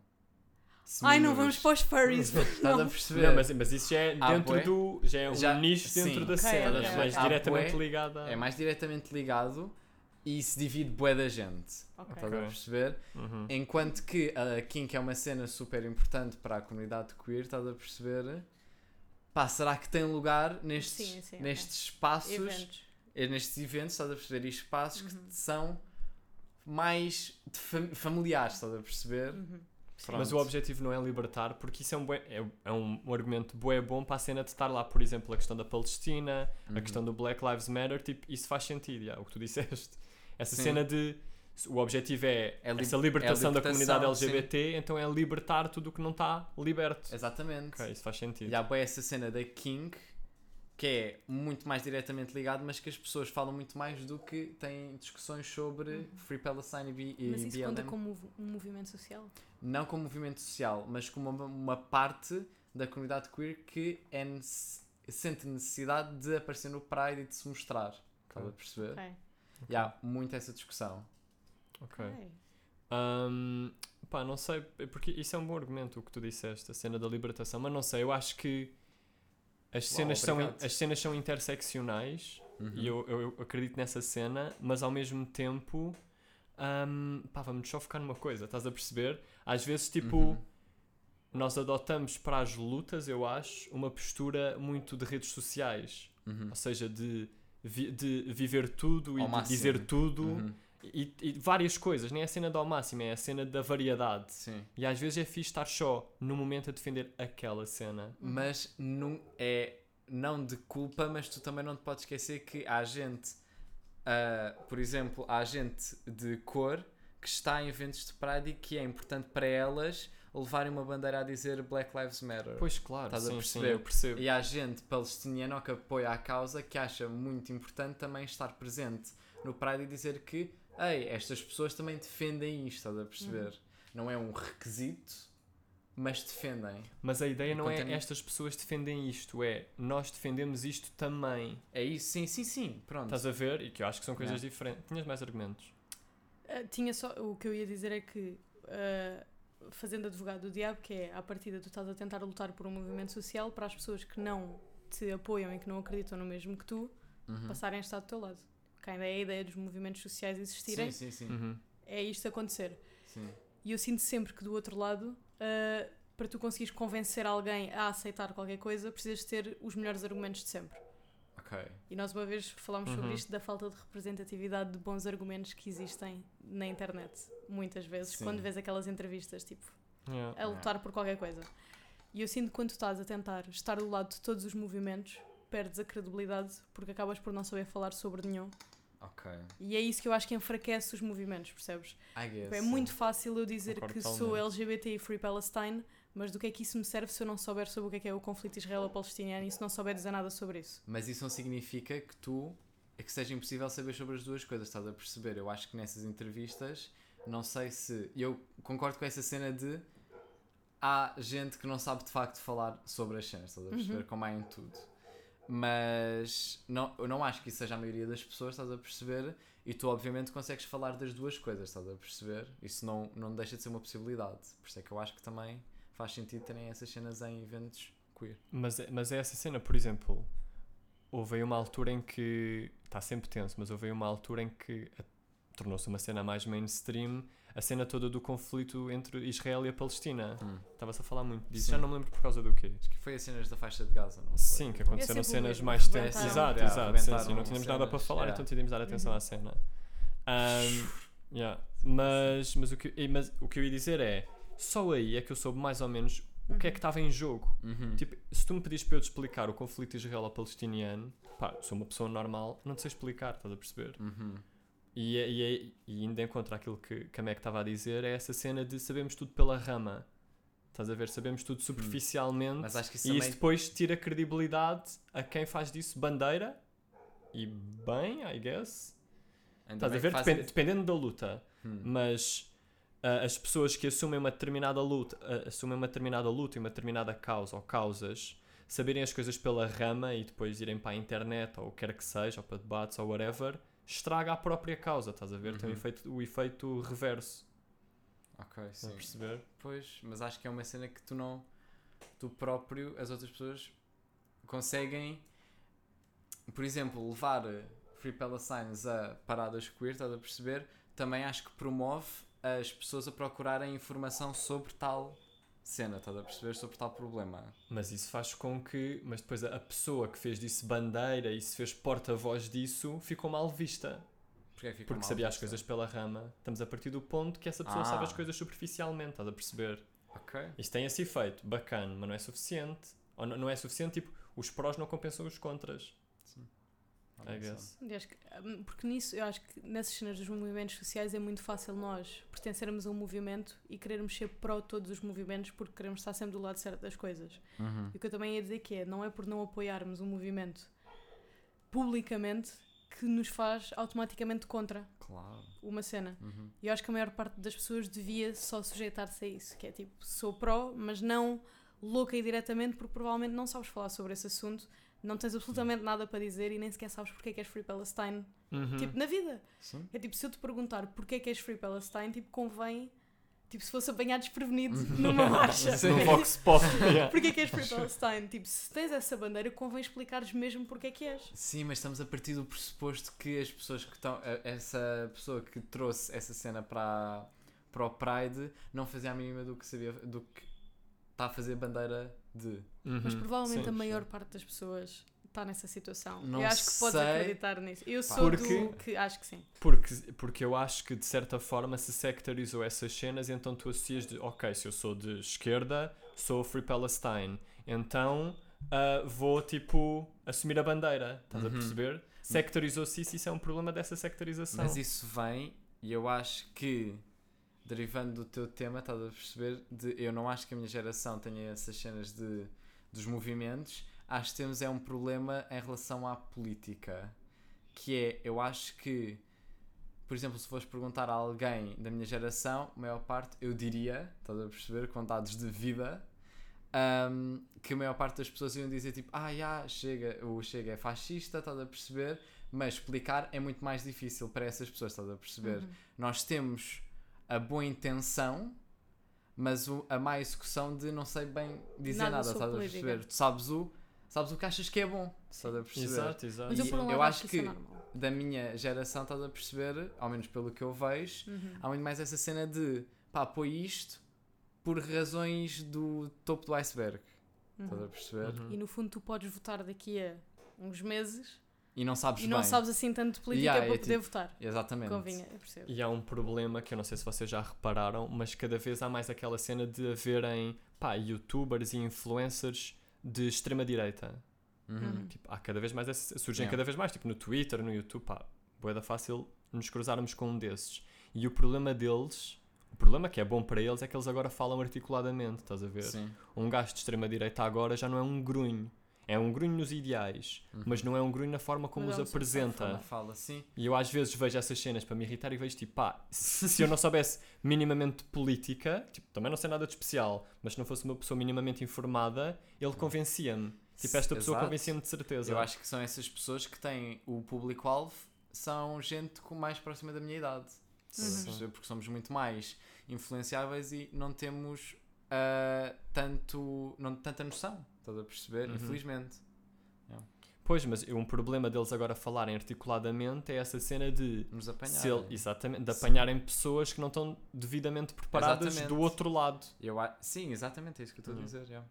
Ai, não vamos para os furries. Estás a não. perceber? Não, mas, mas isso já é Há dentro bué? do. Já é um Já- nicho sim. dentro da Ok, cena, ok, mas ok. Há diretamente bué- ligada. a- É mais diretamente ligado e se divide bué da gente. Ok. Estás a perceber? Uhum. Enquanto que a Kink é uma cena super importante para a comunidade queer, estás a perceber? Pá, será que tem lugar nestes, Sim, sim, nestes espaços Eventos. é nestes eventos, estás a perceber? E espaços Uhum. que são mais familiares, estás a perceber? Uhum. Pronto. Mas o objetivo não é libertar, porque isso é um, bué- é, é um, um argumento bué bom para a cena de estar lá, por exemplo, a questão da Palestina, Uhum. a questão do Black Lives Matter, tipo, isso faz sentido, já, o que tu disseste. Essa Sim. cena de o objetivo é, É li- essa libertação, é a da comunidade libertação, LGBT, então é libertar tudo o que não está liberto. Exatamente. Ok, isso faz sentido. E há bem essa cena da King que é muito mais diretamente ligado, mas que as pessoas falam muito mais do que têm discussões sobre Free Palestine e, B- e Mas isso BLM. conta como um movimento social? Não como movimento social, mas como uma, uma parte da comunidade queer que é sente necessidade de aparecer no Pride e de se mostrar. Estás a perceber? Ok. E há muito essa discussão. Ok. Ok. Hum, pá, não sei, porque isso é um bom argumento o que tu disseste, a cena da libertação, mas não sei, eu acho que as Uau, cenas, são, obrigado. as cenas são interseccionais Uhum. e eu, eu, eu acredito nessa cena, mas ao mesmo tempo, hum, pá, vamos só focar numa coisa, estás a perceber? Às vezes, tipo, Uhum. nós adotamos para as lutas, eu acho, uma postura muito de redes sociais, Uhum. ou seja, de, vi- de viver tudo e Ao de máximo. dizer tudo. Uhum. E, e várias coisas, nem é a cena do ao máximo, é a cena da variedade. Sim. E às vezes é fixe estar só no momento a defender aquela cena. mas não é não de culpa, mas tu também não te podes esquecer que há gente, ah, por exemplo, há gente de cor que está em eventos de Pride e que é importante para elas levarem uma bandeira a dizer Black Lives Matter. Pois claro, Estás a sim, sim, perceber? eu percebo. E há gente palestiniana que apoia a causa que acha muito importante também estar presente no Pride e dizer que, ei, estas pessoas também defendem isto, estás a perceber? Não é um requisito, mas defendem. Mas a ideia não é estas pessoas defendem isto, é nós defendemos isto também. É isso, sim, sim, sim, pronto. Estás a ver? E que eu acho que são coisas Yeah. diferentes. Tinhas mais argumentos? Ah, tinha só, o que eu ia dizer é que, ah, fazendo advogado do diabo, que é à partida tu estás a tentar lutar por um movimento social para as pessoas que não te apoiam e que não acreditam no mesmo que tu Uhum. passarem a estar do teu lado. Que ainda é a ideia dos movimentos sociais existirem, Sim, sim, sim. Uhum. é isto acontecer. sim. E eu sinto sempre que do outro lado, ah, para tu conseguires convencer alguém a aceitar qualquer coisa, precisas ter os melhores argumentos de sempre. Ok. E nós uma vez falámos sobre Uhum. isto da falta de representatividade de bons argumentos que existem na internet, muitas vezes, Sim. quando vês aquelas entrevistas, tipo, Yeah. a lutar por qualquer coisa. E eu sinto que quando tu estás a tentar estar do lado de todos os movimentos, perdes a credibilidade porque acabas por não saber falar sobre nenhum. Ok. E é isso que eu acho que enfraquece os movimentos, percebes? I guess. É muito fácil eu dizer Concordo que sou. LGBT e Free Palestine, mas do que é que isso me serve se eu não souber sobre o que é que é o conflito israelo-palestiniano e se não souber dizer nada sobre isso? Mas isso não significa que tu é que seja impossível saber sobre as duas coisas, estás a perceber? Eu acho que nessas entrevistas, não sei se. Eu concordo com essa cena de há gente que não sabe de facto falar sobre as cenas, estás a perceber? Como há em tudo. Mas não, eu não acho que isso seja a maioria das pessoas, estás a perceber? E tu, obviamente, consegues falar das duas coisas, estás a perceber? Isso não, não deixa de ser uma possibilidade. Por isso é que eu acho que também faz sentido terem essas cenas em eventos queer. Mas, mas é essa cena, por exemplo, houve uma altura em que. Está sempre tenso, mas houve uma altura em que tornou-se uma cena mais mainstream a cena toda do conflito entre Israel e a Palestina. Hum. Estava-se a falar muito disso. Sim. Já não me lembro por causa do quê. Acho que foi as cenas da faixa de Gaza, não foi? Sim, que aconteceram É cenas mais tensas. Exato, Yeah, exato. Sim, sim, não tínhamos nada para cenas, falar, yeah. então decidimos dar atenção Uhum. à cena. Ahm, yeah. Mas, mas, o que, mas o que eu ia dizer é: só aí é que eu soube mais ou menos o que é que estava em jogo. Uhum. Tipo, se tu me pedires para eu te explicar o conflito israelo-palestiniano, pá, sou uma pessoa normal, não te sei explicar, estás a perceber? Uhum. E, e, e ainda encontro aquilo que, que a Mac estava a dizer, é essa cena de sabemos tudo pela rama. Estás a ver? Sabemos tudo superficialmente. Mas acho que isso e isso também- depois tira credibilidade a quem faz disso bandeira. E bem, I guess. Estás a ver? fazem- dependendo da luta. Hum. Mas ah, as pessoas que assumem uma determinada luta, ah, assumem uma determinada luta e uma determinada causa ou causas, saberem as coisas pela rama e depois irem para a internet ou o que quer que seja, ou para debates ou whatever, estraga a própria causa, estás a ver? Tem o Uhum. efeito, o efeito reverso. Ok, Estás sim. a perceber? Pois, mas acho que é uma cena que tu não. Tu próprio, as outras pessoas conseguem, por exemplo, levar eh, Free Palestines a paradas queer, estás a perceber? Também acho que promove as pessoas a procurarem informação sobre tal cena, estás a perceber, sobre tal problema. Mas isso faz com que. Mas depois a pessoa que fez disso bandeira e se fez porta-voz disso ficou mal vista. Porque é que Porque sabia as vista? coisas pela rama. Estamos a partir do ponto que essa pessoa sabe as Ah. coisas superficialmente, estás a perceber? Ok. Isto tem esse efeito, bacana, mas não é suficiente. Ou não, não é suficiente, tipo, os prós não compensam os contras. I guess. E acho que- hum, porque nisso, eu acho que nessas cenas dos movimentos sociais é muito fácil nós pertencermos a um movimento e querermos ser pró todos os movimentos porque queremos estar sempre do lado certo das coisas. Uhum. E o que eu também ia dizer que é, não é por não apoiarmos um movimento publicamente que nos faz automaticamente contra Claro. uma cena. Uhum. E eu acho que a maior parte das pessoas devia só sujeitar-se a isso, que é tipo, sou pró, mas não louca e diretamente, porque provavelmente não sabes falar sobre esse assunto, não tens absolutamente nada para dizer e nem sequer sabes porque é que és Free Palestine. Uhum. Tipo, na vida. Sim. É tipo, se eu te perguntar porque é que és Free Palestine, tipo, convém, tipo, se fosse apanhado desprevenido numa marcha. No Vox Pop. yeah. Porque é que és Free Palestine? Tipo, se tens essa bandeira, convém explicares mesmo porque é que és. Sim, mas estamos a partir do pressuposto que as pessoas que estão. a- Essa pessoa que trouxe essa cena para, para o Pride não fazia a mínima do que sabia. do que está a fazer bandeira de. Mas Uhum. provavelmente Sim. a maior parte das pessoas está nessa situação. Não eu acho que podes sei. acreditar nisso. Eu sou Porque- do que acho que sim. Porque, porque eu acho que de certa forma se sectarizou essas cenas, então tu associas de ok, se eu sou de esquerda, sou Free Palestine, então ah, vou tipo assumir a bandeira, estás a Uhum. perceber? Sectarizou-se isso, isso é um problema dessa sectarização. Mas isso vem, e eu acho que, derivando do teu tema, estás a perceber? De, eu não acho que a minha geração tenha essas cenas de, dos movimentos. Acho que temos é um problema em relação à política. Que é, eu acho que, por exemplo, se fores perguntar a alguém da minha geração, a maior parte, eu diria, estás a perceber, com dados de vida, ahm, que a maior parte das pessoas iam dizer tipo, ah, já, chega, o Chega é fascista, estás a perceber? Mas explicar é muito mais difícil para essas pessoas, estás a perceber? Uhum. Nós temos a boa intenção, mas o- a má execução de não sei bem dizer Nada nada, estás a perceber? Tu sabes o, sabes o que achas que é bom, estás a perceber? Exato, exato. Mas eu, eu acho que é. Da minha geração, estás a perceber, ao menos pelo que eu vejo, Uhum. há muito mais essa cena de pá, apoio isto por razões do topo do iceberg, estás a Uhum. perceber? Uhum. E no fundo tu podes votar daqui a uns meses E não sabes e não bem. sabes assim tanto de política Yeah, para é poder tipo- votar. Exatamente. Convinha, eu percebo. E há um problema que eu não sei se vocês já repararam, mas cada vez há mais aquela cena de haverem pá, youtubers e influencers de extrema-direita. Uhum. Uhum. Tipo, há cada vez mais, esse- surgem Yeah. cada vez mais, tipo no Twitter, no YouTube, pá, boeda fácil nos cruzarmos com um desses. E o problema deles, o problema que é bom para eles é que eles agora falam articuladamente, estás a ver? Sim. Um gajo de extrema-direita agora já não é um grunho. É um grunho nos ideais, Uhum. mas não é um grunho na forma como Mas os é apresenta. Fala sim. E eu às vezes vejo essas cenas para me irritar e vejo tipo, pá, se se eu não soubesse minimamente política, tipo, também não sei nada de especial, mas se não fosse uma pessoa minimamente informada, ele convencia-me. Tipo, esta pessoa Exato. convencia-me de certeza. Eu acho que são essas pessoas que têm o público-alvo, são gente com mais próxima da minha idade. Uhum. Porque somos muito mais influenciáveis e não temos ah, tanto, não, tanta noção. Estás a perceber? Uhum. Infelizmente. Pois, mas um problema deles agora falarem articuladamente é essa cena de, Nos apanhar. se ele- exatamente, de Sim. apanharem pessoas que não estão devidamente preparadas Exatamente. do outro lado. Eu, a- sim, exatamente, é isso que eu estou Uhum. a dizer. já.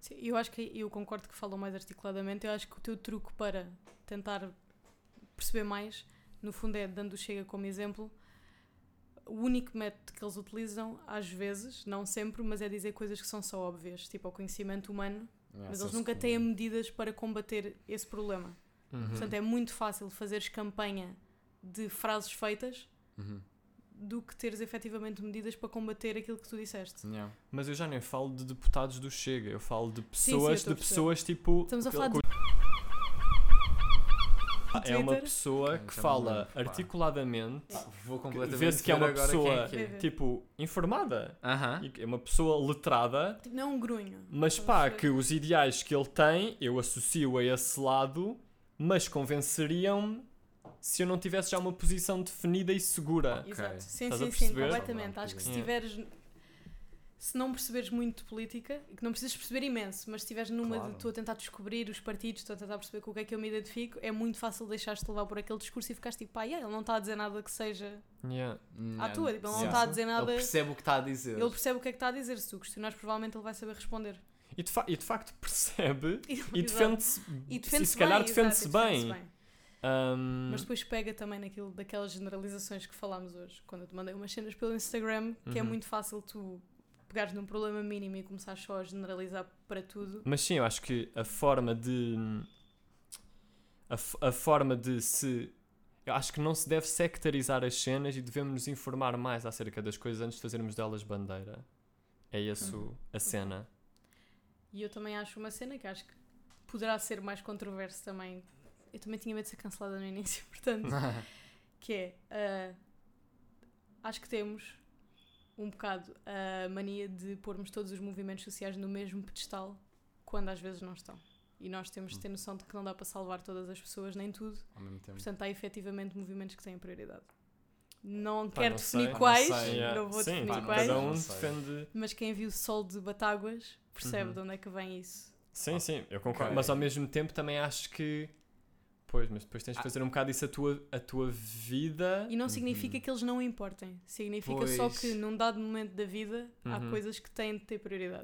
Sim, eu acho que eu concordo que falam mais articuladamente. Eu acho que o teu truque para tentar perceber mais, no fundo, é dando o Chega como exemplo. O único método que eles utilizam, às vezes, não sempre, mas é dizer coisas que são só óbvias, tipo ao conhecimento humano, Yeah, mas eles nunca têm medidas para combater esse problema. Uhum. Portanto, é muito fácil fazeres campanha de frases feitas Uhum. do que teres efetivamente medidas para combater aquilo que tu disseste. Yeah. Mas eu já nem falo de deputados do Chega, eu falo de sim, pessoas, estou a de pessoas tipo. Estamos a falar de É uma pessoa Ok, que então fala não, pá. articuladamente, Vou completamente vê-se que é uma pessoa é que é. Tipo, informada. Aham. E É uma pessoa letrada, Tipo, não é um grunho. mas pá, que os ideais que ele tem, eu associo a esse lado, mas convenceriam-me se eu não tivesse já uma posição definida e segura. Ok. Exato. Sim, Estás a sim, sim, perceber? completamente. Acho que se Yeah. tiveres. Se não perceberes muito de política, e que não precisas perceber imenso, mas se estiveres numa Claro. de estou a tentar descobrir os partidos, estou a tentar perceber com o que é que eu me identifico, é muito fácil deixar-te levar por aquele discurso e ficares tipo, pá, yeah, ele não está a dizer nada que seja Yeah. à tua, tipo, ele não está a dizer nada. Ele percebe o que está a dizer. Ele percebe o que é que está a dizer. Se tu questionares, provavelmente ele vai saber responder. E, de e de facto percebe e defende-se. E defende-se se calhar defende-se e bem. bem. Ahm, Mas depois pega também naquilo daquelas generalizações que falámos hoje, quando eu te mandei umas cenas pelo Instagram, que é Uhum. muito fácil tu pegares num problema mínimo e começares só a generalizar para tudo. Mas sim, eu acho que a forma de. A, a forma de se. Eu acho que não se deve sectarizar as cenas e devemos nos informar mais acerca das coisas antes de fazermos delas bandeira. É isso Uhum. a cena. E eu também acho uma cena que acho que poderá ser mais controverso também. Eu também tinha medo de ser cancelada no início, portanto, que é. ah, acho que temos um bocado a mania de pormos todos os movimentos sociais no mesmo pedestal quando às vezes não estão. E nós temos de ter noção de que não dá para salvar todas as pessoas, nem tudo. Ao mesmo tempo. Portanto, há efetivamente movimentos que têm prioridade. Não Pá, quero não definir sei. quais, Não sei. Yeah. não vou sim, definir quais, cada um defende. mas quem viu Sol de Batáguas percebe Uhum. de onde é que vem isso. Sim, sim, eu concordo. Ok. Mas ao mesmo tempo também acho que. Pois, mas depois tens de Ah. fazer um bocado isso a tua, a tua vida. E não significa Uhum. que eles não importem. Significa só Pois. que num dado momento da vida há Uhum. coisas que têm de ter prioridade.